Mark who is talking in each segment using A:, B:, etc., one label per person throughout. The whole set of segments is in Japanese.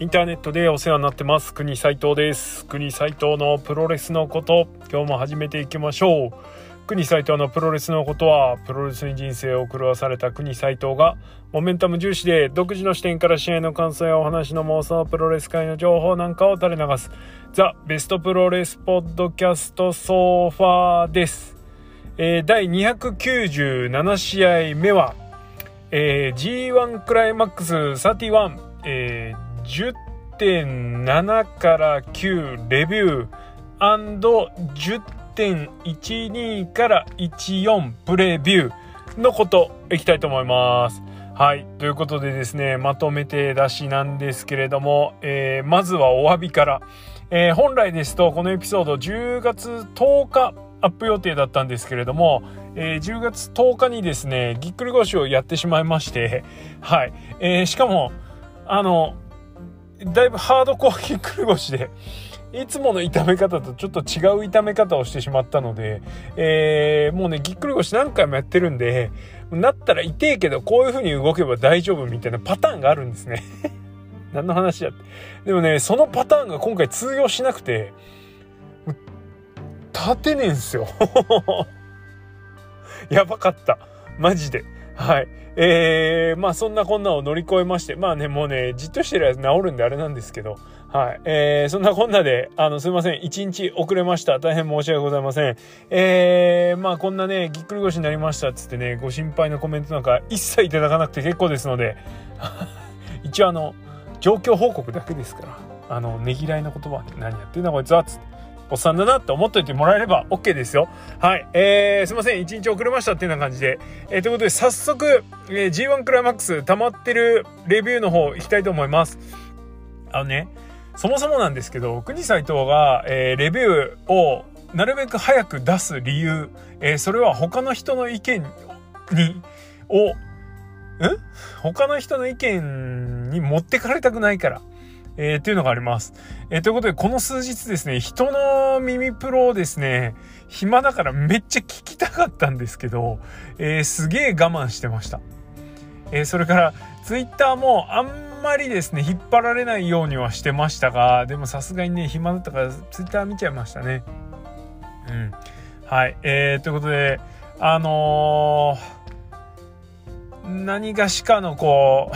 A: インターネットでお世話になってます。国斉藤です。国斉藤のプロレスのこと。今日も始めていきましょう。国斉藤のプロレスのことはプロレスに人生を狂わされた国斉藤がモメンタム重視で独自の視点から試合の感想やお話の妄想プロレス界の情報なんかを垂れ流すザ・ベストプロレスポッドキャストソファーです、えー、第297試合目は、えー、G1 クライマックス31、えー10.7から9レビュー &10.12 から14プレビューのこといきたいと思います。はい。ということでですね、まとめて出しなんですけれども、えー、まずはお詫びから、えー、本来ですとこのエピソード10月10日アップ予定だったんですけれども、えー、10月10日にですね、ぎっくり腰をやってしまいまして、はい。え、しかも、あの、だいぶハードコアぎっくり腰で、いつもの痛め方とちょっと違う痛め方をしてしまったので、えー、もうね、ぎっくり腰何回もやってるんで、なったら痛いけど、こういう風に動けば大丈夫みたいなパターンがあるんですね。何の話やって。でもね、そのパターンが今回通用しなくて、立てねえんすよ。やばかった。マジで。はい。えー、まあそんなこんなを乗り越えまして、まあね、もうね、じっとしてるやつ治るんであれなんですけど、はい。えー、そんなこんなで、あの、すいません。一日遅れました。大変申し訳ございません。えー、まあこんなね、ぎっくり腰になりましたっつってね、ご心配のコメントなんか一切いただかなくて結構ですので、一応あの、状況報告だけですから、あの、ねぎらいの言葉何やってんだこいつはっ、つって。おっさんだなって思っといてもらえれば OK ですよ。はい。えー、すいません。一日遅れましたっていうような感じで。えー、ということで、早速、えー、G1 クライマックス溜まってるレビューの方行きたいと思います。あのね、そもそもなんですけど、国斎藤が、えー、レビューをなるべく早く出す理由、えー、それは他の人の意見に、を、ん他の人の意見に持ってかれたくないから。えー、っていうのがあります。えー、ということで、この数日ですね、人の耳プロをですね、暇だからめっちゃ聞きたかったんですけど、えー、すげえ我慢してました。えそれから、ツイッターもあんまりですね、引っ張られないようにはしてましたが、でもさすがにね、暇だったからツイッター見ちゃいましたね。うん。はい。えー、ということで、あの、何がしかのこ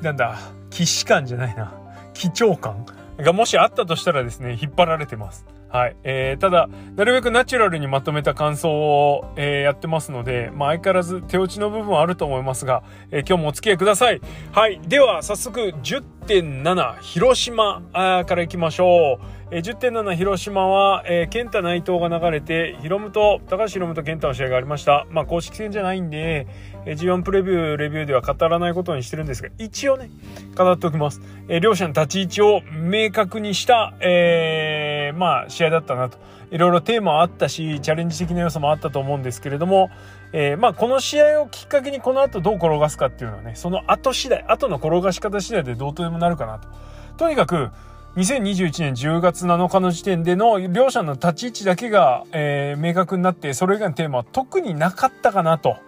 A: う なんだ、既視感じゃないな。貴重感がもしあったとしたらですね、引っ張られてます。はい。えー、ただ、なるべくナチュラルにまとめた感想を、えー、やってますので、まあ、相変わらず手落ちの部分はあると思いますが、えー、今日もお付き合いください。はい。では、早速、10.7、広島から行きましょう。えー、10.7広島は、えー、健太内藤が流れて、ヒロムと、高橋ヒロムと健太の試合がありました。まあ、公式戦じゃないんで、G1 プレビュー、レビューでは語らないことにしてるんですが、一応ね、語っておきます。えー、両者の立ち位置を明確にした、えー、まあ、試合だったなと。いろいろテーマはあったし、チャレンジ的な要素もあったと思うんですけれども、えー、まあ、この試合をきっかけにこの後どう転がすかっていうのはね、その後次第、後の転がし方次第でどうとでもなるかなと。とにかく、2021年10月7日の時点での両者の立ち位置だけが、えー、明確になって、それ以外のテーマは特になかったかなと。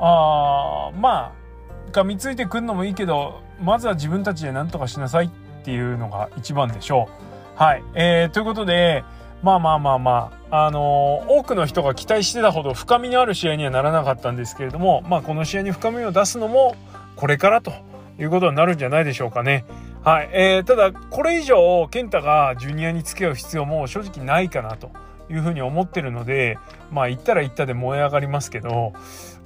A: あまあ、噛みついてくんのもいいけど、まずは自分たちで何とかしなさいっていうのが一番でしょう。はい。えー、ということで、まあまあまあまあ、あのー、多くの人が期待してたほど深みのある試合にはならなかったんですけれども、まあこの試合に深みを出すのもこれからということになるんじゃないでしょうかね。はい。えー、ただ、これ以上、健太がジュニアに付き合う必要も正直ないかなというふうに思ってるので、まあ、言ったら言ったで燃え上がりますけど、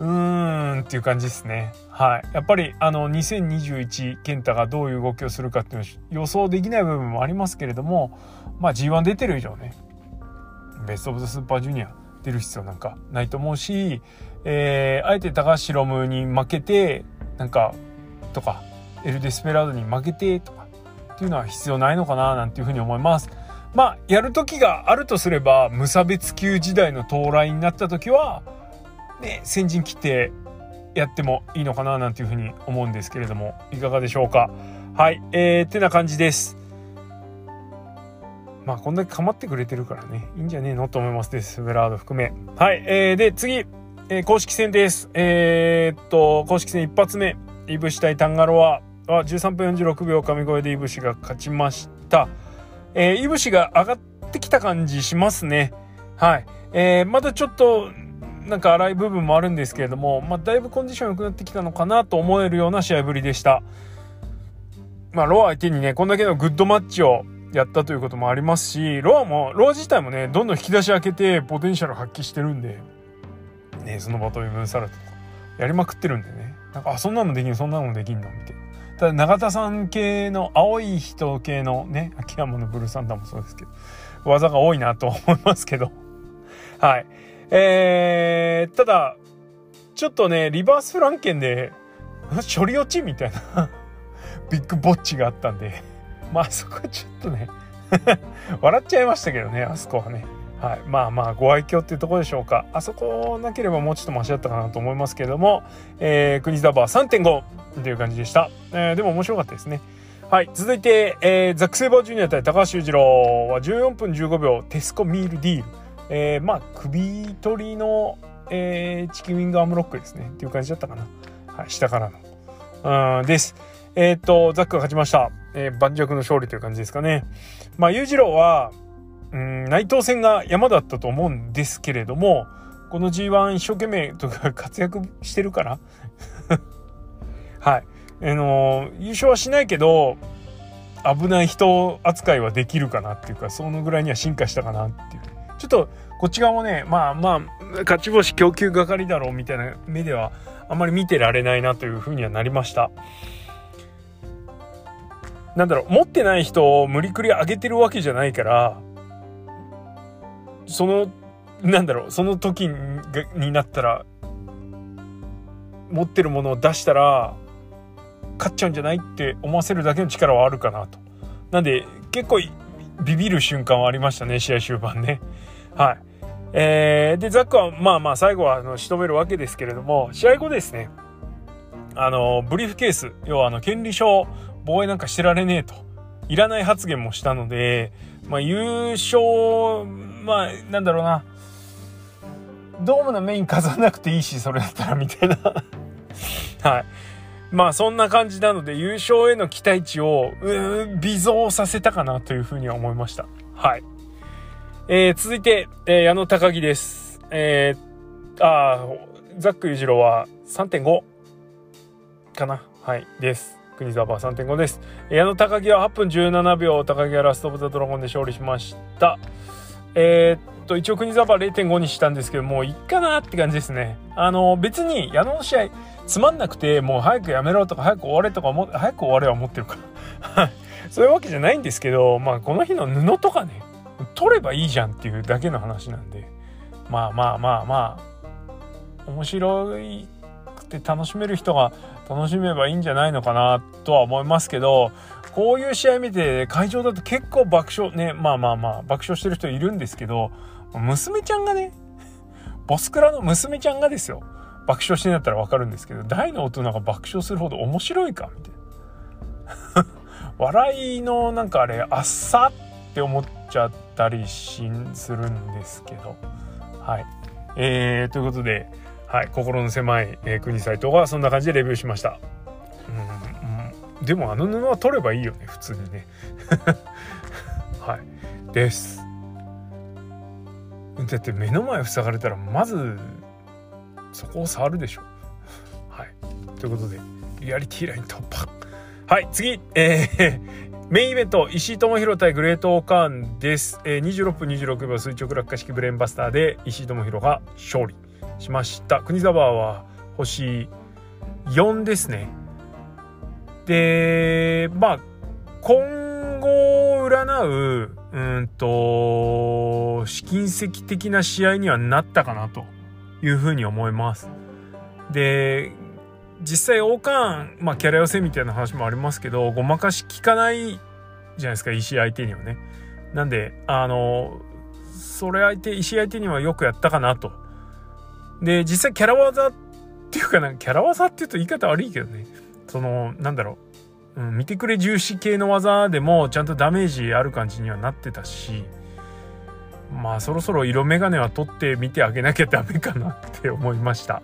A: うーんっていう感じですね。はい。やっぱり、あの、2021、健太がどういう動きをするかっていうの予想できない部分もありますけれども、まあ、G1 出てる以上ね、ベストオブザスーパージュニア出る必要なんかないと思うし、えー、あえて高橋ロムに負けて、なんか、とか、エル・デスペラードに負けてとかっていうのは必要ないのかななんていうふうに思います。まあ、やる時があるとすれば、無差別級時代の到来になった時は、ね、先陣切ってやってもいいのかななんていうふうに思うんですけれども、いかがでしょうか。はい、えー、ってな感じです。まあ、こんだけ構ってくれてるからね、いいんじゃねえのと思いますです。ベラード含め。はい、えー、で、次、えー、公式戦です。えー、っと、公式戦一発目、イブシ対タンガロは、は13分46秒神声でいぶしが勝ちました。えー、いぶしが上がってきた感じしますね。はい。えー、まだちょっとなんか荒い部分もあるんですけれども、まあ、だいぶコンディション良くなってきたのかなと思えるような試合ぶりでした。まあ、ロア相手にね、こんだけのグッドマッチをやったということもありますし、ロアも、ロア自体もね、どんどん引き出し開けて、ポテンシャル発揮してるんで、ね、そのバトルムーンサルトとか、やりまくってるんでね、なんか、あ、そんなのできん、そんなのできんの？みたいな。ただ、永田さん系の、青い人系のね、秋山のブルーサンダーもそうですけど、技が多いなと思いますけど、はい。えー、ただ、ちょっとね、リバースフランケンで、処理落ちみたいな ビッグボッチがあったんで、まあそこはちょっとね笑っちゃいましたけどね、あそこはね。はい、まあまあご愛嬌っていうところでしょうか。あそこなければもうちょっとマシだったかなと思いますけれども、えー、国ザバー3.5という感じでした、えー、でも面白かったですね。はい。続いて、えー、ザック・セイバージュニア対高橋裕次郎は14分15秒テスコミールディール。えー、まあ首取りの、えー、チキンウィングアームロックですね。っていう感じだったかな、はい、下からの。うんです。えっ、とザックが勝ちました、えー、盤石の勝利という感じですかね。まあ裕次郎はうん内藤戦が山だったと思うんですけれどもこの G1 一生懸命とか活躍してるから。はい。あのー、優勝はしないけど危ない人扱いはできるかなっていうかそのぐらいには進化したかなっていう。ちょっとこっち側もねまあまあ勝ち星供給係だろうみたいな目ではあんまり見てられないなというふうにはなりましたなんだろう持ってない人を無理くり上げてるわけじゃないからそのなんだろうその時になったら持ってるものを出したら勝っちゃうんじゃないって思わせるだけの力はあるかなと。なんで結構ビビる瞬間はありましたね試合終盤ね。はい。えー、でザックはまあまあ最後はあの仕留めるわけですけれども試合後ですねあのブリーフケース要はあの権利書防衛なんかしてられねえといらない発言もしたので、まあ、優勝まあなんだろうなドームのメイン飾らなくていいしそれだったらみたいな はいまあそんな感じなので優勝への期待値を微増させたかなというふうには思いました。はい。えー、続いて、えー、矢野高木です。えー、あザック裕次郎は3.5かな？はい、です。国沢は3.5です。矢野高木は8分17秒、高木はラストオブザドラゴンで勝利しました。えー、っと、一応国沢0.5にしたんですけど、もういっかなって感じですね。あの、別に矢野の試合、つまんなくてもう早くやめろとか早く終われとか早く終われは思ってるからそういうわけじゃないんですけどまあこの日の布とかね取ればいいじゃんっていうだけの話なんで。まあまあまあまあ面白くて楽しめる人が楽しめばいいんじゃないのかなとは思いますけどこういう試合見て会場だと結構爆笑ねまあまあまあ爆笑してる人いるんですけど娘ちゃんがねボスクラの娘ちゃんがですよ。爆笑してんだったらわかるんですけど大の大人が爆笑するほど面白いかみたいな。笑いのなんかあれあっさって思っちゃってたりしするんですけど。はい。えー、ということで、はい、心の狭い、えー、国斎藤がそんな感じでレビューしました、うん、でもあの布は取ればいいよね普通にね。はい。です。だって目の前塞がれたらまずそこを触るでしょ。はい。ということでリアリティライン突破。はい次。えー、メインイベント石井智弘対グレートオーカーンです、えー、26分26秒垂直落下式ブレーンバスターで石井智弘が勝利しました。国沢は星4ですね。でまあ今後占ううんと試金石的な試合にはなったかなというふうに思います。で実際王冠まあキャラ寄せみたいな話もありますけどごまかし効かないじゃないですか石相手にはね。なんであのそれ相手石相手にはよくやったかなと。で実際キャラ技っていうかなんかキャラ技っていうと言い方悪いけどねそのなんだろう、うん、見てくれ重視系の技でもちゃんとダメージある感じにはなってたしまあそろそろ色眼鏡は取ってみてあげなきゃダメかなって思いました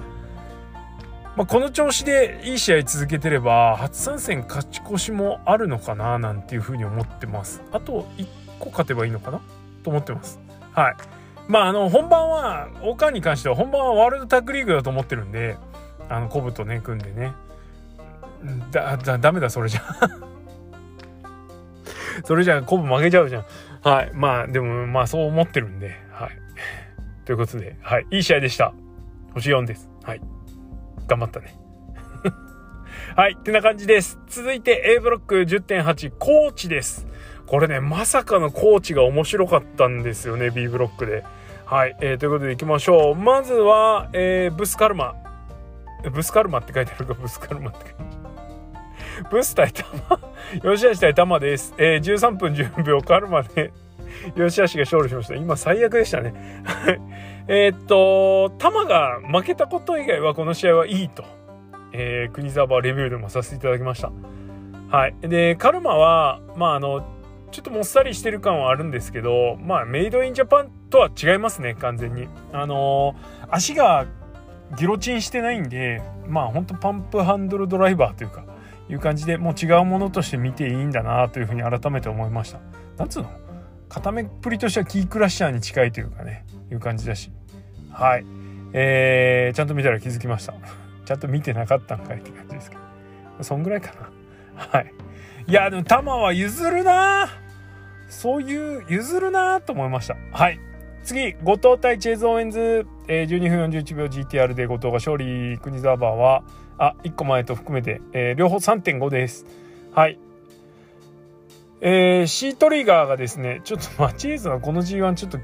A: まあ、この調子でいい試合続けてれば初参戦勝ち越しもあるのかななんていうふうに思ってます。あと1個勝てばいいのかな？と思ってます。はい。まああの本番は岡に関しては本番はワールドタッグリーグだと思ってるんであのコブとね組んでね。だだダメだそれじゃ。それじゃコブ負けちゃうじゃん。はい。まあでもまあそう思ってるんで。はい。ということではい。いい試合でした。星4です。はい。頑張ったね。はい、ってな感じです。続いて A ブロック10.8、コーチです。これね、まさかのコーチが面白かったんですよね、B ブロックで。はい、えー、ということでいきましょう。まずは、えー、ブスカルマ。ブスカルマって書いてあるか、ブスカルマって書いてある。ブス対玉。吉橋対玉です。えー、13分10秒カルマで吉橋が勝利しました。今最悪でしたね。えっと、玉が負けたこと以外はこの試合はいいと、えー、国沢レビューでもさせていただきました。はい。で、カルマは、まああの、ちょっともっさりしてる感はあるんですけど、まあメイドインジャパンとは違いますね、完全に。あのー、足がギロチンしてないんで、まあほんとパンプハンドルドライバーというか、いう感じでもう違うものとして見ていいんだなというふうに改めて思いました。なんつうの？固めっぷりとしてはキークラッシャーに近いというかね、いう感じだし。はい。えー、ちゃんと見たら気づきました。ちゃんと見てなかったんかいって感じですけど。そんぐらいかな。はい。いや、でも玉は譲るなそういう譲るなと思いました。はい。次、後藤対チェーズ・オーエンズ、えー、12分41秒 GTR で後藤が勝利、国沢バーは、あ、1個前と含めて、えー、両方3.5です。はい。えー、シートリガーがですね、ちょっとまあ、チェーズはこの G1 ちょっと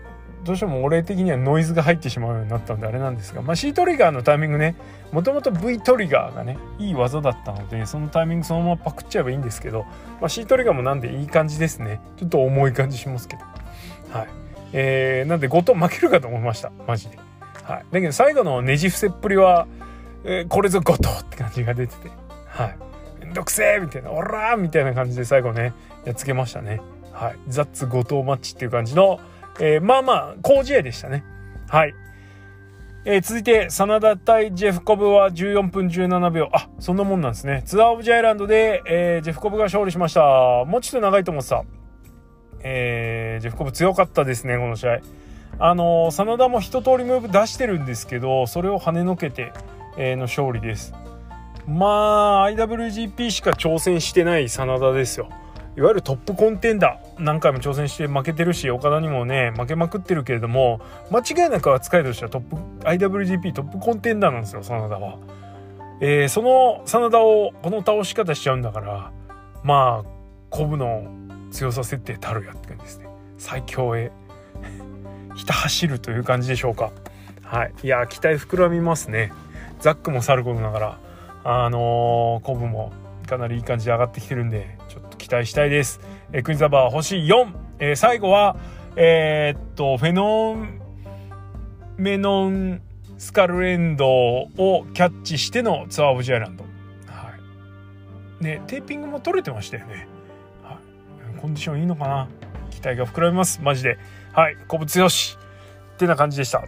A: どうしても俺的にはノイズが入ってしまうようになったんであれなんですが、まあ、C トリガーのタイミングねもともと V トリガーがねいい技だったのでそのタイミングそのままパクっちゃえばいいんですけど、まあ、C トリガーもなんでいい感じですね。ちょっと重い感じしますけど。はい。えー、なんで後藤負けるかと思いました。マジで。はい。だけど最後のねじ伏せっぷりは、えー、これぞ後藤って感じが出てて。はい。めんどくせえみたいなオラーみたいな感じで最後ねやっつけましたね。はい。ザッツ後藤マッチっていう感じのえー、まあまあ、好試合でしたね。はい。えー、続いて、真田対ジェフコブは14分17秒。あ、そんなもんなんですね。ツアーオブジャイランドで、えー、ジェフコブが勝利しました。もうちょっと長いと思ってた。えー、ジェフコブ強かったですね、この試合。あのー、真田も一通りムーブ出してるんですけど、それを跳ねのけて、えー、の勝利です。まあ、IWGP しか挑戦してない真田ですよ。いわゆるトップコンテンダー何回も挑戦して負けてるし岡田にもね負けまくってるけれども間違いなく扱いとしてはトップ IWGP トップコンテンダーなんですよ真田は。えー、その真田をこの倒し方しちゃうんだからまあコブの強さ設定たるやって感じですね。最強へ ひた走るという感じでしょうか。はい。いや期待膨らみますね。ザックもさることながらあのー、コブもかなりいい感じで上がってきてるんで期待したいです。えー、クイズザバー星4、えー、最後は、えー、っと、フェノンメノンスカルエンドをキャッチしてのツアーオブジャイランド。はい。ね、テーピングも取れてましたよね。はい。コンディションいいのかな期待が膨らみます。マジで。はい。古物よし。ってな感じでした。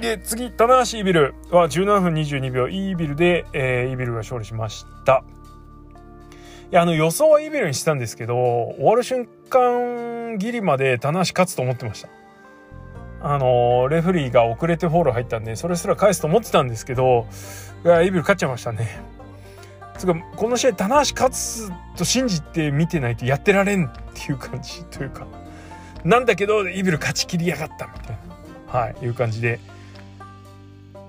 A: で、次、棚橋イービルは17分22秒、イービルで、えー、イービルが勝利しました。いや、あの予想はイベルにしたんですけど、終わる瞬間ギリまで棚橋勝つと思ってました。あの、レフリーが遅れてフォール入ったんで、それすら返すと思ってたんですけど、いや、イベル勝っちゃいましたね。つか、この試合棚橋勝つと信じて見てないとやってられんっていう感じというか、なんだけど、イベル勝ちきりやがったみたいな、はい、いう感じで。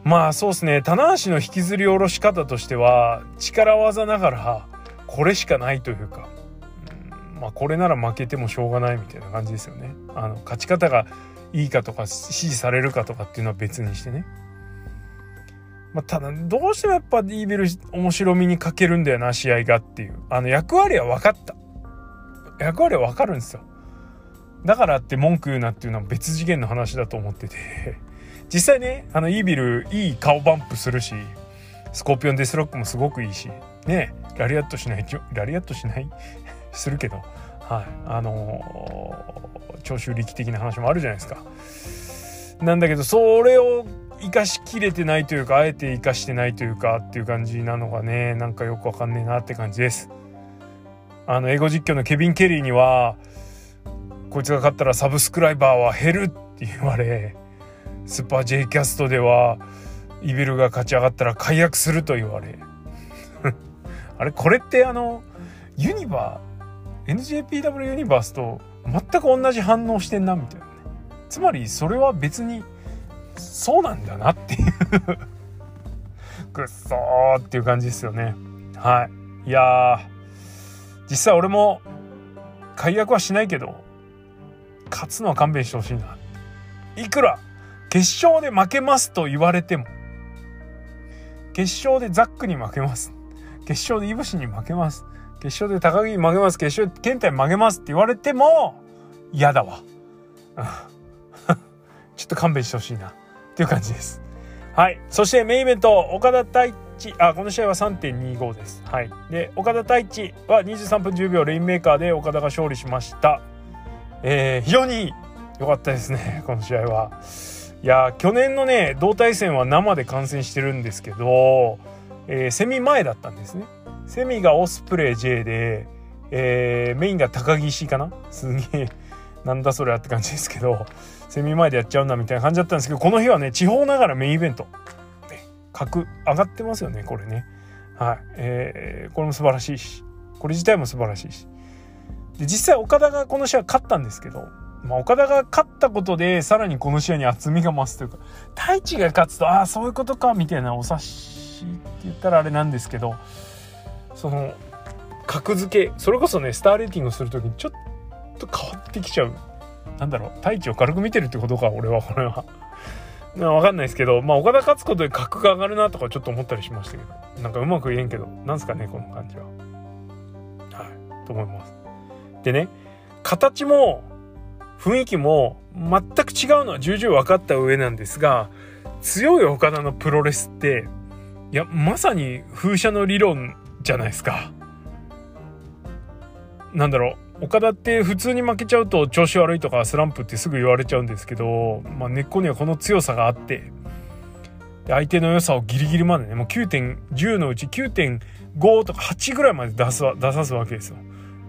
A: まあそうですね、棚橋の引きずり下ろし方としては、力技ながら、これしかないというか、うん、まあこれなら負けてもしょうがないみたいな感じですよね。あの勝ち方がいいかとか支持されるかとかっていうのは別にしてね。まあ、ただどうしてもやっぱイーベル面白みに欠けるんだよな試合がっていう。あの役割は分かった。役割は分かるんですよ。だからって文句言うなっていうのは別次元の話だと思ってて。実際ねあのイービルいい顔バンプするしスコーピオンデスロックもすごくいいし。ねラリアットしない ラリアットしないするけどはい。あのー、長州力的な話もあるじゃないですか。なんだけどそれを生かしきれてないというかあえて生かしてないというかっていう感じなのがねなんかよくわかんねえなって感じです。あの英語実況のケビン・ケリーにはこいつが勝ったらサブスクライバーは減るって言われスーパー J キャストではイビルが勝ち上がったら解約すると言われ。あれこれってあのユニバー NJPW ユニバースと全く同じ反応してんなみたいなね。つまりそれは別にそうなんだなっていう。くっそーっていう感じですよね。はい。いや実際俺も解約はしないけど勝つのは勘弁してほしいな。いくら決勝で負けますと言われても決勝でザックに負けます。決勝でイブシに負けます。決勝で高木に負けます。決勝で健太に負けますって言われても嫌だわ。ちょっと勘弁してほしいな。っていう感じです。はい。そしてメインイベント岡田太一。あこの試合は3.25です。はい。で岡田太一は23分10秒レインメーカーで岡田が勝利しました。えー、非常に良かったですね この試合は。いや去年のね同対戦は生で観戦してるんですけど、えー、セミ前だったんですね。セミがオスプレイ J で、えー、メインが高木石かな？すげえなんだそれはって感じですけどセミ前でやっちゃうんだみたいな感じだったんですけどこの日はね地方ながらメインイベント、ね、格上がってますよねこれね。はい、えー、これも素晴らしいし。これ自体も素晴らしいし。で実際岡田がこの試合勝ったんですけど、まあ、岡田が勝ったことでさらにこの試合に厚みが増すというか太一が勝つとああそういうことかみたいなお察しって言ったらあれなんですけどその格付けそれこそねスターレーティングする時にちょっと変わってきちゃうなんだろう太一を軽く見てるってことか俺はこれは。わかんないですけど、まあ、岡田勝つことで格が上がるなとかちょっと思ったりしましたけど、なんかうまく言えんけど、なんすかね、この感じは。はい、と思います。でね形も雰囲気も全く違うのは重々分かった上なんですが強い岡田のプロレスっていやまさに風車の理論じゃないですか。なんだろう岡田って普通に負けちゃうと調子悪いとかスランプってすぐ言われちゃうんですけど、まあ、根っこにはこの強さがあって相手の良さをギリギリまでねもう9.10のうち9.5とか8ぐらいまで出す出さすわけですよ。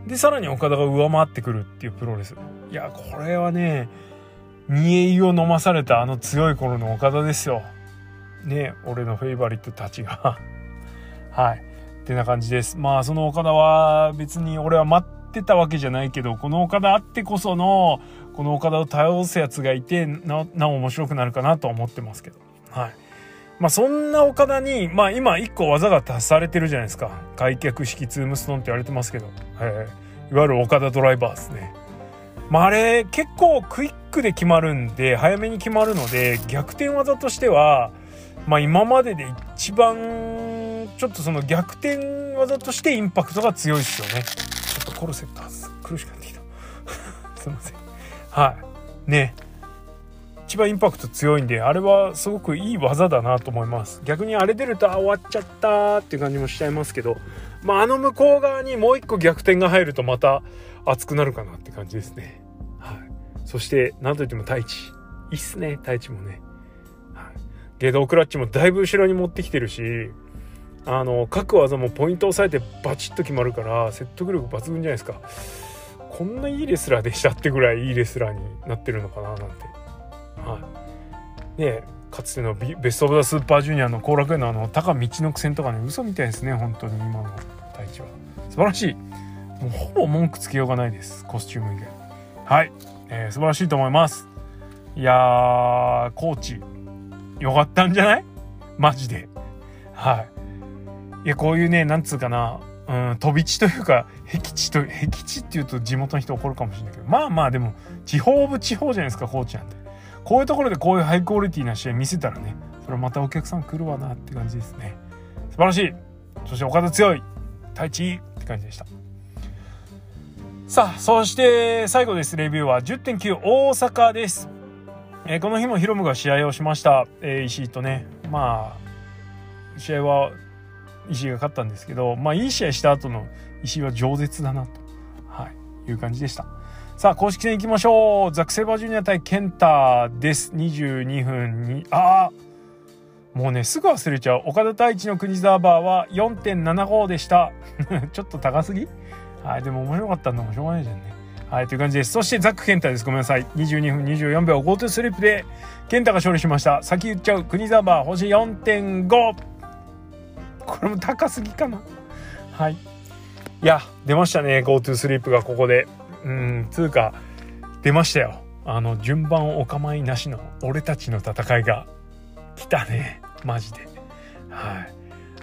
A: で、さらに岡田が上回ってくるっていうプロレス。いや、これはね、煮え湯を飲まされたあの強い頃の岡田ですよ。ね、俺のフェイバリットたちが はい。ってな感じです。まあ、その岡田は別に俺は待ってたわけじゃないけど、この岡田あってこその、この岡田を倒すやつがいて、な、なお面白くなるかなと思ってますけど。はい。まあ、そんな岡田に、まあ、今1個技が足されてるじゃないですか開脚式ツームストーンって言われてますけど、えー、いわゆる岡田ドライバーですね。まあ、あれ結構クイックで決まるんで早めに決まるので逆転技としては、まあ、今までで一番ちょっとその逆転技としてインパクトが強いですよね。ちょっとコルセット苦しくなってきた。すいません。はい。ね。一番インパクト強いんであれはすごくいい技だなと思います逆にあれ出るとあ終わっちゃったっていう感じもしちゃいますけどまああの向こう側にもう一個逆転が入るとまた熱くなるかなって感じですねはいそして何といっても太一いいっすね太一もね、ゲドクラッチもだいぶ後ろに持ってきてるしあの各技もポイント押さえてバチッと決まるから説得力抜群じゃないですか。こんないいレスラーでしたってぐらいいいレスラーになってるのかななんて。はい。ねかつてのベスト・オブ・ザ・スーパージュニアの後楽園のあの高道の苦戦とかね嘘みたいですね本当に今の太一は。素晴らしい。もうほぼ文句つけようがないですコスチューム以外。はい、えー、素晴らしいと思います。いやーコーチ。よかったんじゃない？マジで。はい。いやこういうねなんつうかな。うん飛び地というか僻地と僻地っていうと地元の人怒るかもしれないけど。まあまあでも地方部地方じゃないですかコーチなんて。こういうところでこういうハイクオリティな試合見せたらねそれまたお客さん来るわなって感じですね。素晴らしい。そして岡田強い。太一って感じでした。さあそして最後です。レビューは10.9大阪です、えー、この日もヒロムが試合をしました、えー、石井とね。まあ試合は石井が勝ったんですけどまあいい試合した後の石井は饒舌だなと、はい、いう感じでした。さあ、公式戦行きましょう。ザクセバージュニア対ケンタです。22分に、ああもうねすぐ忘れちゃう。岡田太一の国沢バーは4.75でした。ちょっと高すぎ？はいでも面白かったんだもしょうがないじゃんね。はいという感じです。そしてザック健太です。ごめんなさい。22分24秒 GoTo スリップで健太が勝利しました。先言っちゃう国沢バー星4.5これも高すぎかな。はい。いや出ましたね GoTo スリップがここで。うんつうか出ましたよ。あの順番お構いなしの俺たちの戦いが来たね。マジで。はい。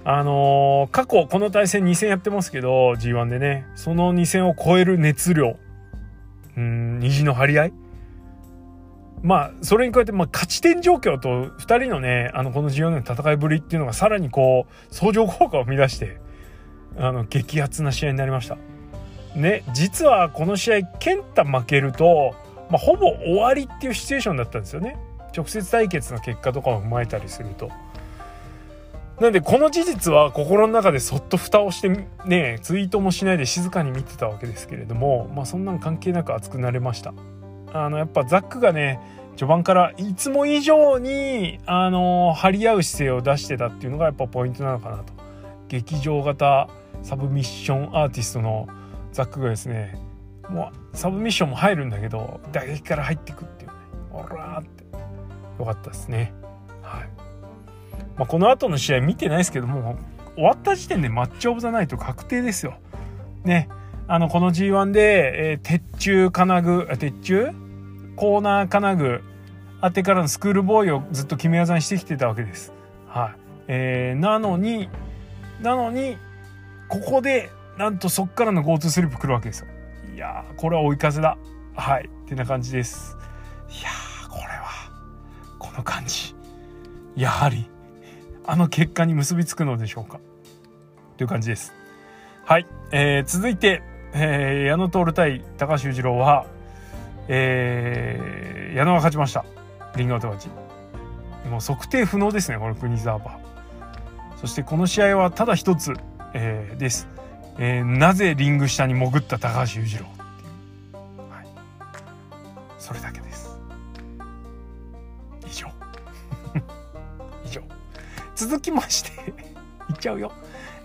A: あのー、過去この対戦2戦やってますけど G1 でね。その2戦を超える熱量。うん虹の張り合い？まあそれに加えて、まあ、勝ち点状況と2人のねあのこの G1 の戦いぶりっていうのがさらにこう相乗効果を生み出してあの激アツな試合になりました。ね実はこの試合健太負けると、まあ、ほぼ終わりっていうシチュエーションだったんですよね。直接対決の結果とかを踏まえたりすると。なんでこの事実は心の中でそっと蓋をしてねツイートもしないで静かに見てたわけですけれどもまあそんなん関係なく熱くなれました。あのやっぱザックがね序盤からいつも以上にあの張り合う姿勢を出してたっていうのがやっぱポイントなのかなと。劇場型サブミッションアーティストのザックがですねもうサブミッションも入るんだけど打撃から入ってくっていうね。オラーって。よかったですね。まあ、この後の試合見てないですけども、終わった時点でマッチオブザナイト確定ですよ。ね。あの、この G1 で、えー、鉄柱金具、鉄柱？コーナー金具あてからのスクールボーイをずっと決め技にしてきてたわけです。はい。えー、なのに、なのに、ここで、なんとそっからの GoTo スリップ来るわけですよ。いやー、これは追い風だ。はい。ってな感じです。いやー、の感じやはりあの結果に結びつくのでしょうか？という感じです。はい、えー、続いて、えー、矢野徹対高橋裕次郎は、えー、矢野が勝ちました。リングアウト勝ち。もう測定不能ですねこの国沢バー。そしてこの試合はただ一つ、えー、です、えー、なぜリング下に潜った高橋裕次郎？続きまして いっちゃうよ。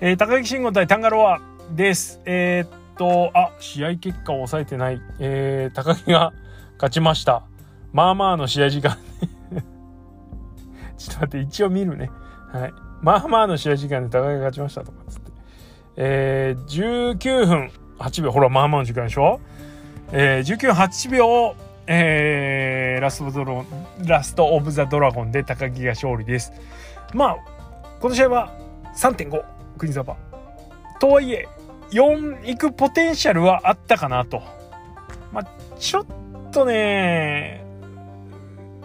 A: えー、高木慎吾対タンガロアです。えー、っと、あ、試合結果を抑えてない。えー、高木が勝ちました。まあまあの試合時間 ちょっと待って、一応見るね。はい。まあまあの試合時間で高木が勝ちましたとかつって。えー、19分8秒。ほら、まあまあの時間でしょ？えー、19分8秒、えー、ラストドロラストオブザドラゴンで高木が勝利です。まあこの試合は3.5国沢とはいえ4行くポテンシャルはあったかなと。まあちょっとね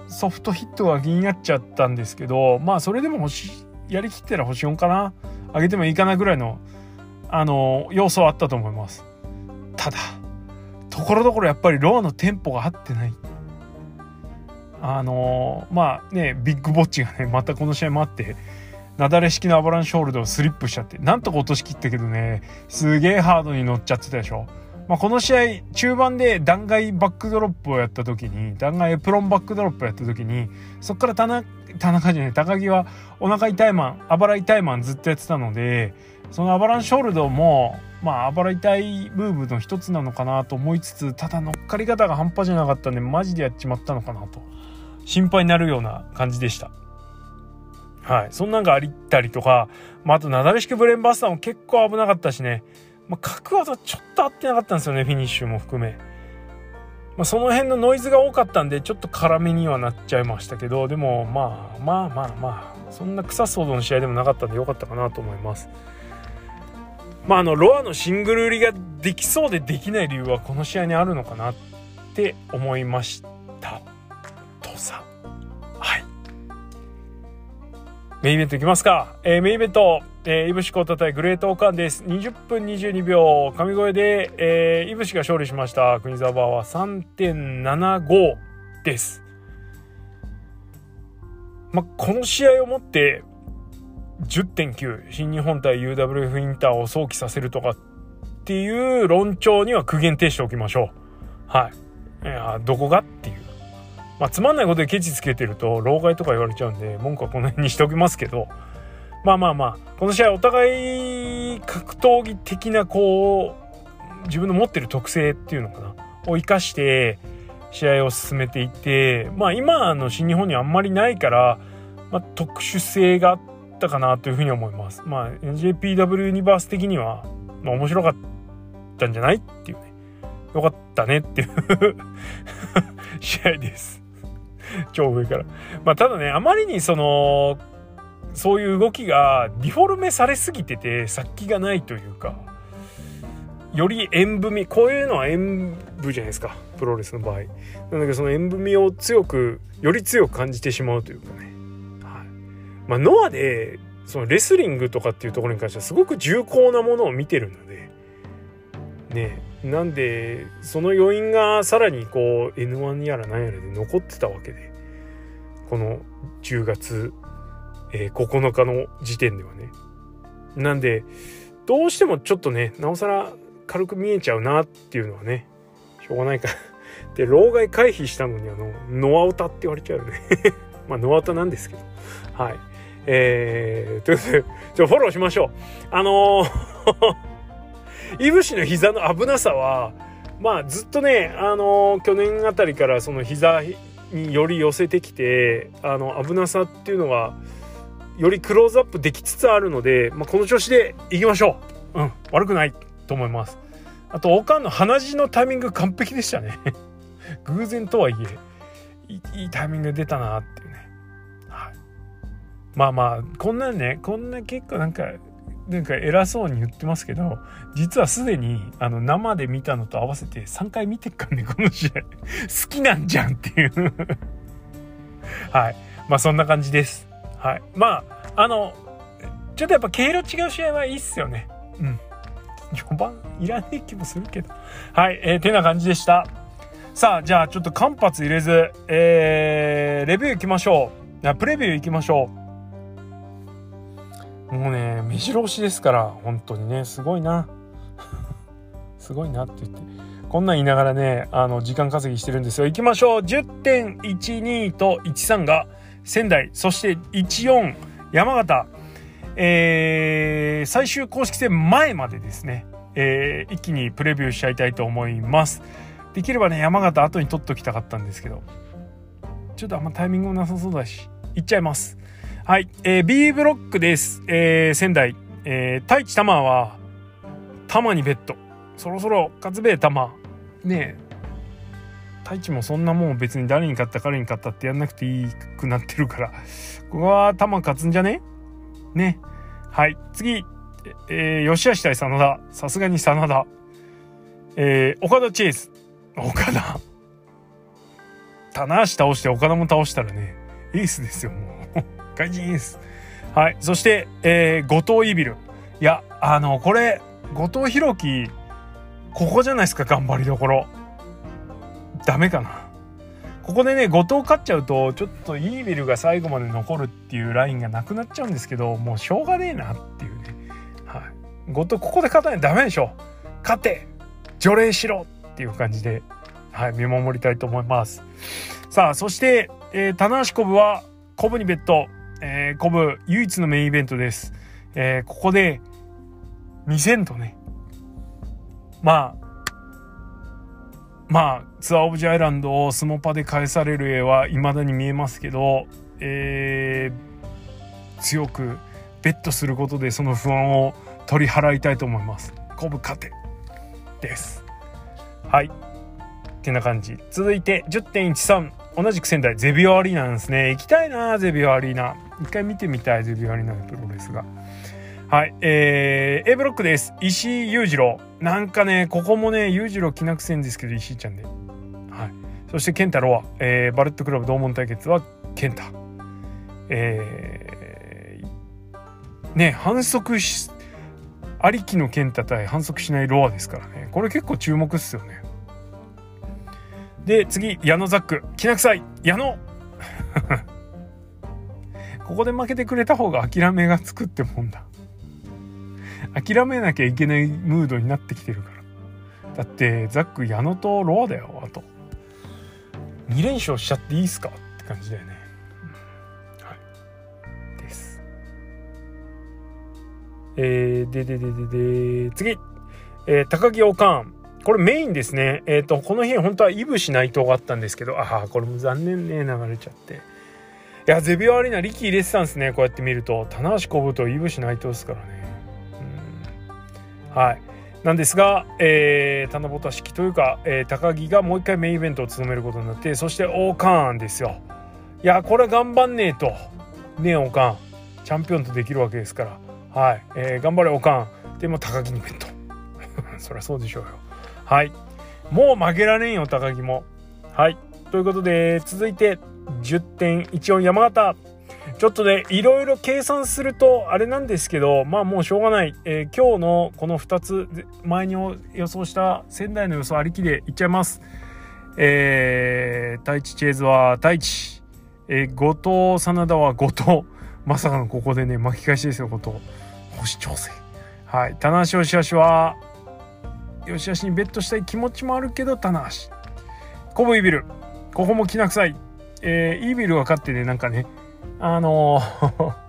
A: ソフトヒットが気になっちゃったんですけどまあそれでも星やりきったら星4かな上げてもいいかなぐらいのあの要素はあったと思います。ただところどころやっぱりロアのテンポが合ってない。あのー、まあね big botch がねまたこの試合もあって雪崩式のアバランショールドをスリップしちゃってなんとか落としきったけどねすげえハードに乗っちゃってたでしょ。まあ、この試合中盤で断崖バックドロップをやった時に断崖エプロンバックドロップをやった時にそっから田中田中じゃない高木はお腹痛いマンあばら痛いマンずっとやってたのでそのアバランショールドもまああばら痛いムーブの一つなのかなと思いつつただ乗っかり方が半端じゃなかったんでマジでやっちまったのかなと心配になるような感じでした。はい。そんなんがありったりとか、まあ、あと、なだれ式ブレンバスターも結構危なかったしね。まあ、角技ちょっと合ってなかったんですよね、フィニッシュも含め。まあ、その辺のノイズが多かったんで、ちょっと辛めにはなっちゃいましたけど、でも、まあ、まあまあまあ、そんな草騒動の試合でもなかったんでよかったかなと思います。まあ、あの、ロアのシングル売りができそうでできない理由はこの試合にあるのかなって思いました。とさ。はい。メインイベントいきますか。えー、メインイベント、えー、いぶしこたたいグレートオカンです。20分22秒、神声で、えー、いぶしが勝利しました。国沢は3.75です。ま、この試合をもって、10.9新日本対 UWF インターを想起させるとかっていう論調には苦言呈しておきましょう。はい。いやどこがっていうまあつまんないことでケチつけてると老害とか言われちゃうんで文句はこの辺にしておきますけどまあまあまあこの試合お互い格闘技的なこう自分の持ってる特性っていうのかなを生かして試合を進めていてまあ今の新日本にあんまりないから、まあ、特殊性があったかなというふうに思います。まあ NJPW ユニバース的には、まあ、面白かったんじゃないっていうねよかったねっていう 試合です。超上から。まあただねあまりにそのそういう動きがディフォルメされすぎてて殺気がないというかより塩分みこういうのは塩分じゃないですかプロレスの場合。なんだけどその塩分みを強くより強く感じてしまうというかね、はい。まあ、ノアでそのレスリングとかっていうところに関してはすごく重厚なものを見てるのでね。なんでその余韻がさらにこう N1 やら何やらで残ってたわけでこの10月、えー、9日の時点ではね。なんでどうしてもちょっとねなおさら軽く見えちゃうなっていうのはねしょうがないからで老害回避したのにあのノアオタって言われちゃうよね。まあノアオタなんですけど。はい。えー、ということでじゃフォローしましょう。あのーいぶしの膝の危なさはまあずっとねあの、去年あたりからその膝により寄せてきてあの危なさっていうのがよりクローズアップできつつあるので、まあ、この調子でいきましょう。うん悪くないと思います。あとおかんの鼻血のタイミング完璧でしたね。偶然とはいえいいタイミング出たなっていうね、はい、まあまあこんなんねこんな結構なんかなんか偉そうに言ってますけど実はすでにあの生で見たのと合わせて3回見てっからねこの試合好きなんじゃんっていう はいまあそんな感じですはいまああのちょっとやっぱ毛色違う試合はいいっすよねうん4番いらねえ気もするけど。はい、えー、てな感じでした。さあ、じゃあちょっと間髪入れず、えー、レビュー行きましょう。プレビュー行きましょう。もうね、目白押しですから、本当にね、すごいな。すごいなって言って。こんなん言いながらね、あの、時間稼ぎしてるんですよ。行きましょう。10.12と13が仙台、そして14山形、えー、最終公式戦前までですね、えー、一気にプレビューしちゃいたいと思います。できればね、山形後に取っときたかったんですけど、ちょっとあんまタイミングもなさそうだし、いっちゃいます。はい、えー、B ブロックです。えー、仙台、えー、太一玉は、玉にベッド。そろそろ勝つべえ玉。ねえ、太一もそんなもん別に誰に勝った彼に勝ったってやんなくていいくなってるから、ここは玉勝つんじゃね？ね。はい。次、えー、吉橋対真田。さすがに真田。えー、岡田チェイス。岡田。棚橋倒して岡田も倒したらね、エースですよ、もう。外人エース。はい。そして、えー、後藤イビル。いや、あの、これ、後藤弘樹、ここじゃないですか、頑張りどころ。ダメかな。ここでね後藤勝っちゃうとちょっとイービルが最後まで残るっていうラインがなくなっちゃうんですけどもうしょうがねえなっていうね、はい、後藤ここで勝たないとダメでしょ勝て除霊しろっていう感じで、はい、見守りたいと思いますさあそして、えー、棚橋コブはコブにベッド、えー、コブ唯一のメインイベントです、えー、ここで2000とねまあまあツアーオブジャイランドをスモパで返される絵は未だに見えますけど、えー、強くベットすることでその不安を取り払いたいと思います。コブ勝てです。はい。ってな感じ。続いて10.13同じく仙台ゼビオアリーナなんですね行きたいなゼビオアリーナ一回見てみたいゼビオアリーナのプロレスがはい、えー、A ブロックです。石井裕次郎。なんかね、ここもね、裕次郎気なくせんですけど、石井ちゃんで。はい。そして、健太郎は、えー、バレットクラブ同門対決は、健太。えー、ね、反則し、ありきの健太対反則しないロアですからね。これ結構注目っすよね。で、次、矢野ザック。きな臭い。矢野。ここで負けてくれた方が諦めがつくってもんだ。諦めなきゃいけないムードになってきてるから。だってザック矢野とロアだよあと。2連勝しちゃっていいっすかって感じだよね、はい。です。えー、ででででで次、えー、高木おかん。これメインですね。えっ、ー、とこの日本当はイブし内藤があったんですけどああこれも残念ね流れちゃって。いやゼビオアリーナ力入れてたんですねこうやって見ると。棚橋コブとイブし内藤ですからね。はい。なんですが、えー、七夕式というか、えー、高木がもう一回メインイベントを務めることになってそしてオーカーンですよ。いやこれは頑張んねえと。ねえオーカーンチャンピオンとできるわけですから。はい、えー、頑張れオーカーンでも高木にベットそりゃそうでしょうよ。はい。もう負けられんよ高木も。はい。ということで続いて10.14山形。ちょっとねいろいろ計算するとあれなんですけどまあもうしょうがない、えー、今日のこの2つ前に予想した仙台の予想ありきでいっちゃいます。えー、太一チェーズは太一、えー、後藤真田は後藤。まさかのここでね巻き返しですよ後藤。星調整。はい。棚橋吉橋は吉橋にベットしたい気持ちもあるけど棚橋。コブイビル。ここもきな臭い。えー、イービルが勝ってねなんかね。あのー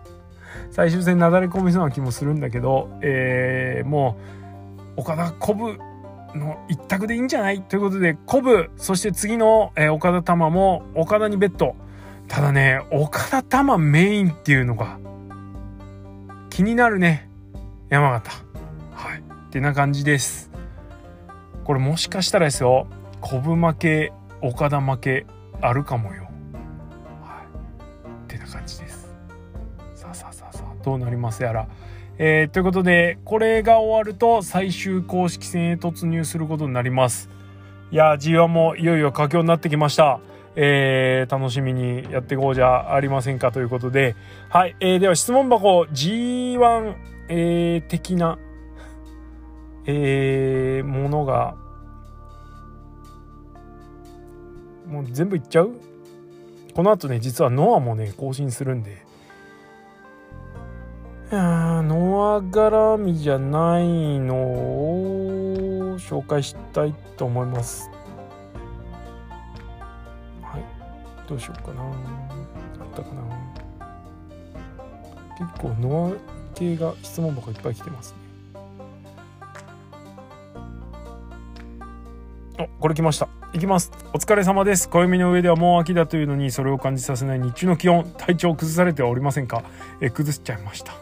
A: 最終戦なだれ込みそうな気もするんだけど、えー、もう岡田コブの一択でいいんじゃない？ということでコブそして次の、えー、岡田玉も岡田にベット。ただね岡田玉メインっていうのが気になるね。山形。はい。ってな感じです。これもしかしたらですよコブ負け岡田負けあるかもよはい、ってな感じですさあさあさあさあどうなります？やら。えー、ということで、これが終わると最終公式戦へ突入することになります。いや G1 もいよいよ佳境になってきました。えー、楽しみにやっていこうじゃありませんかということで、はい、えー、では質問箱 G1、えー、的な、えー、ものが、もう全部いっちゃう？この後ね、実はノアもね、更新するんで、いやノア絡みじゃないのを紹介したいと思います。はい。どうしようかな。あったかな。結構ノア系が質問箱いっぱい来てますね。あこれ来ましたいきますお疲れ様です暦の上ではもう秋だというのにそれを感じさせない日中の気温体調を崩されてはおりませんか？え崩しちゃいました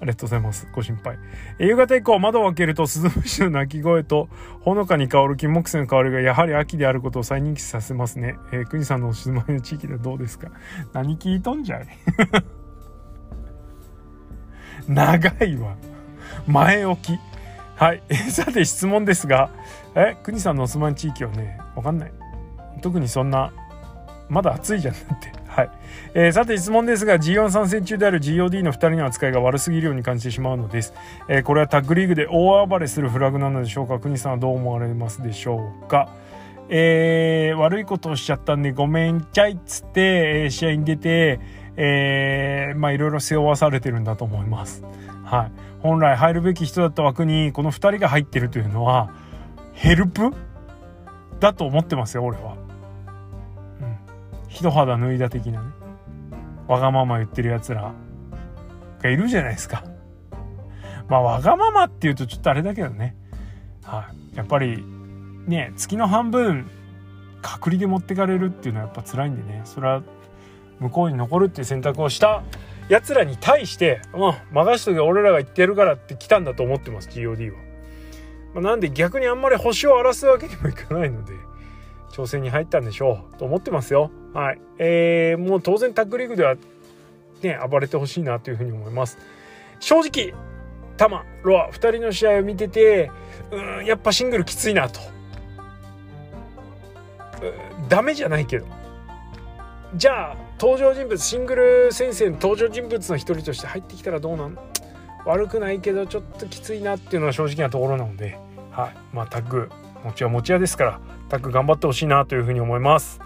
A: ありがとうございます。ご心配。夕方以降、窓を開けると、スズムシの鳴き声と、ほのかに香る金木犀の香りが、やはり秋であることを再認識させますね。えー、国さんのお住まいの地域ではどうですか？何聞いとんじゃい？長いわ。前置き。はい。さて質問ですが、え、国さんのお住まい地域はね、わかんない。特にそんな、まだ暑いじゃんって。はい、えー、さて質問ですが G1 参戦中である GOD の2人の扱いが悪すぎるように感じてしまうのです、えー、これはタッグリーグで大暴れするフラグなのでしょうか？国さんはどう思われますでしょうか？えー、悪いことをしちゃったんでごめんちゃいっつって、えー、試合に出て、えー、まあいろいろ背負わされてるんだと思います。はい。本来入るべき人だった枠にこの2人が入ってるというのはヘルプ？だと思ってますよ俺は。うん。一肌脱いだ的なね。わがまま言ってるやつらがいるじゃないですか。まあわがままっていうとちょっとあれだけどね。はい。やっぱりね月の半分隔離で持ってかれるっていうのはやっぱ辛いんでね。それは向こうに残るっていう選択をしたやつらに対して「うん任しとけ俺らが言ってるから」って来たんだと思ってます GOD は。まあ、なんで逆にあんまり星を荒らすわけにもいかないので挑戦に入ったんでしょうと思ってますよ。はい。えー、もう当然タッグリーグではね、暴れてほしいなというふうに思います。正直、タマ、ロア、2人の試合を見てて、うん、やっぱシングルきついなと。ダメじゃないけど。じゃあ、登場人物、シングル先生の登場人物の一人として入ってきたらどうなん？悪くないけど、ちょっときついなっていうのは正直なところなので、はい。まあ、タッグ、持ちは持ち屋ですから、タッグ頑張ってほしいなというふうに思います。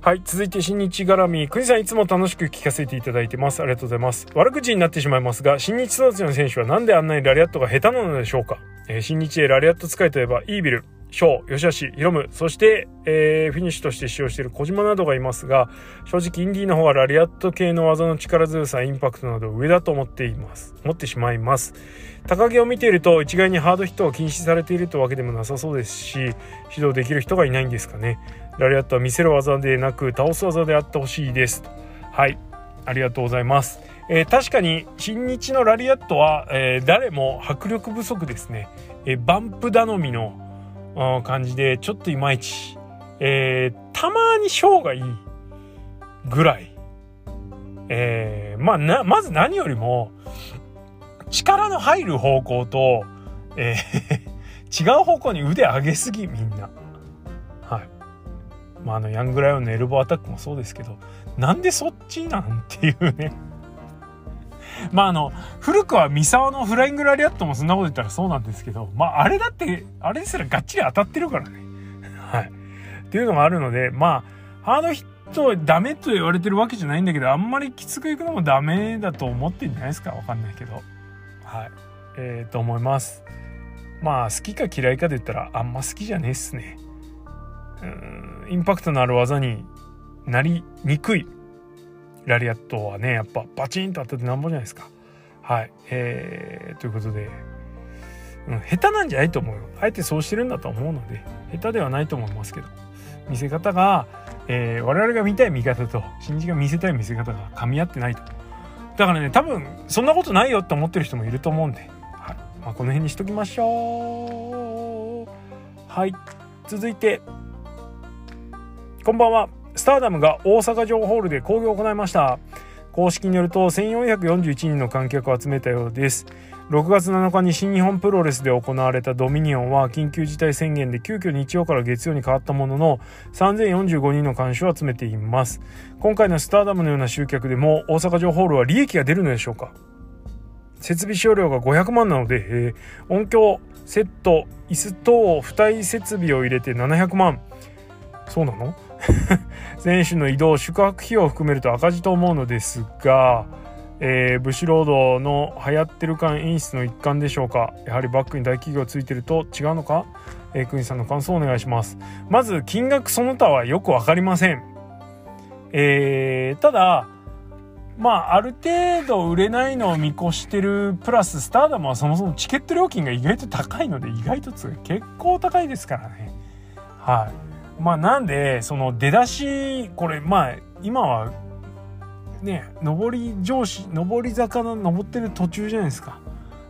A: はい。続いて新日絡み国さんいつも楽しく聞かせていただいてます。ありがとうございます。悪口になってしまいますが新日育ちの選手は何であんなにラリアットが下手なのでしょうか、えー、新日へラリアット使いといえばイービル。翔、吉橋、ヒロム、そして、えー、フィニッシュとして使用している小島などがいますが、正直インディーの方はラリアット系の技の力強さ、インパクトなど上だと思っています。思ってしまいます。高木を見ていると一概にハードヒットを禁止されているというわけでもなさそうですし、指導できる人がいないんですかね。ラリアットは見せる技でなく倒す技であってほしいです。はい、ありがとうございます。えー、確かに新日のラリアットは、えー、誰も迫力不足ですね。え、バンプ頼みの感じでちょっといまいち、えー、たまにショーがいいぐらい、えー、まあなまず何よりも力の入る方向と、えー、違う方向に腕上げすぎみんな。はい。まああのヤングライオンのエルボーアタックもそうですけどなんでそっちなんていうね。まああの古くは三沢のフライングラリアットもそんなこと言ったらそうなんですけどまああれだってあれですらがっちり当たってるからね。はい。っていうのがあるのでまあハードヒットダメと言われてるわけじゃないんだけどあんまりきつくいくのもダメだと思ってんじゃないですか？わかんないけど。はい。えー、と思います。まあ好きか嫌いかで言ったらあんま好きじゃねえっすね。うんインパクトのある技になりにくいラリアットはねやっぱバチンと当たってなんぼじゃないですか。はい、えー、ということで、うん、下手なんじゃないと思うよ。あえてそうしてるんだと思うので下手ではないと思いますけど。見せ方が、えー、我々が見たい見方と新人が見せたい見せ方が噛み合ってないと。だからね多分そんなことないよって思ってる人もいると思うんで、はい。まあ、この辺にしときましょう。はい。続いてこんばんは。スターダムが大阪城ホールで興行を行いました。公式によると1441人の観客を集めたようです。6月7日に新日本プロレスで行われたドミニオンは緊急事態宣言で急遽日曜から月曜に変わったものの3045人の監視を集めています。今回のスターダムのような集客でも大阪城ホールは利益が出るのでしょうか？設備使用料が500万なので、えー、音響セット椅子等付帯設備を入れて700万。そうなの？選手の移動宿泊費を含めると赤字と思うのですが、えー、ブシロードの流行ってる感演出の一環でしょうか。やはりバックに大企業ついてると違うのか？えー、クニさんの感想をお願いします。まず金額その他はよく分かりません。えー、ただまあある程度売れないのを見越してるプラススターダムはそもそもチケット料金が意外と高いので意外と結構高いですからね。はい。まあなんでその出だしこれまあ今はね上り上司上り坂の登ってる途中じゃないですか。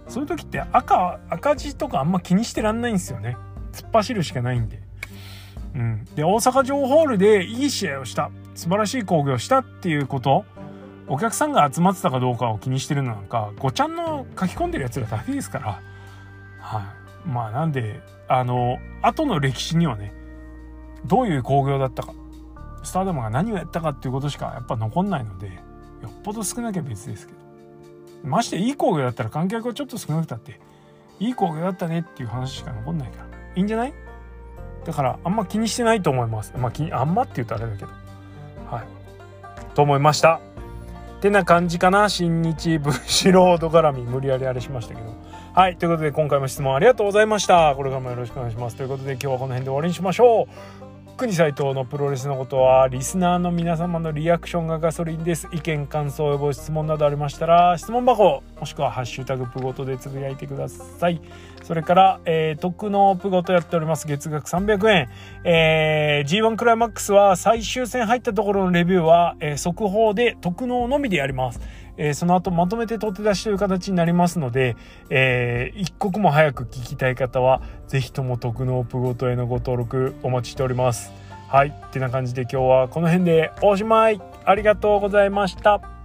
A: そういう時って赤赤字とかあんま気にしてらんないんですよね。突っ走るしかないんで。うん、で大阪城ホールでいい試合をした。素晴らしい興行をしたっていうこと。お客さんが集まってたかどうかを気にしてるのなんかごちゃんの書き込んでるやつらだけですから。はい。まあなんであの後の歴史にはねどういう興行だったか。スターダムが何をやったかっていうことしかやっぱ残んないのでよっぽど少なきゃ別ですけど。ましていい興行だったら観客がちょっと少なくたっていい興行だったねっていう話しか残んないから。いいんじゃない？だからあんま気にしてないと思います。まあ気あんまって言うとあれだけど。はい。と思いました。てな感じかな。新日ブシロード絡み無理やりあれしましたけど。はい。ということで今回も質問ありがとうございました。これからもよろしくお願いします。ということで今日はこの辺で終わりにしましょう。国斎藤のプロレスのことはリスナーの皆様のリアクションがガソリンです。意見感想ご質問などありましたら質問箱もしくは「ハッシュタグプゴト」でつぶやいてください。それから、えー、特納プゴトやっております。月額300円、えー、G1 クライマックスは最終戦入ったところのレビューは、えー、速報で特納のみでやります。えー、その後まとめて取って出しという形になりますので、えー、一刻も早く聞きたい方は、是非とも特納プごとへのご登録お待ちしております。はい。ってな感じで今日はこの辺でおしまい。ありがとうございました。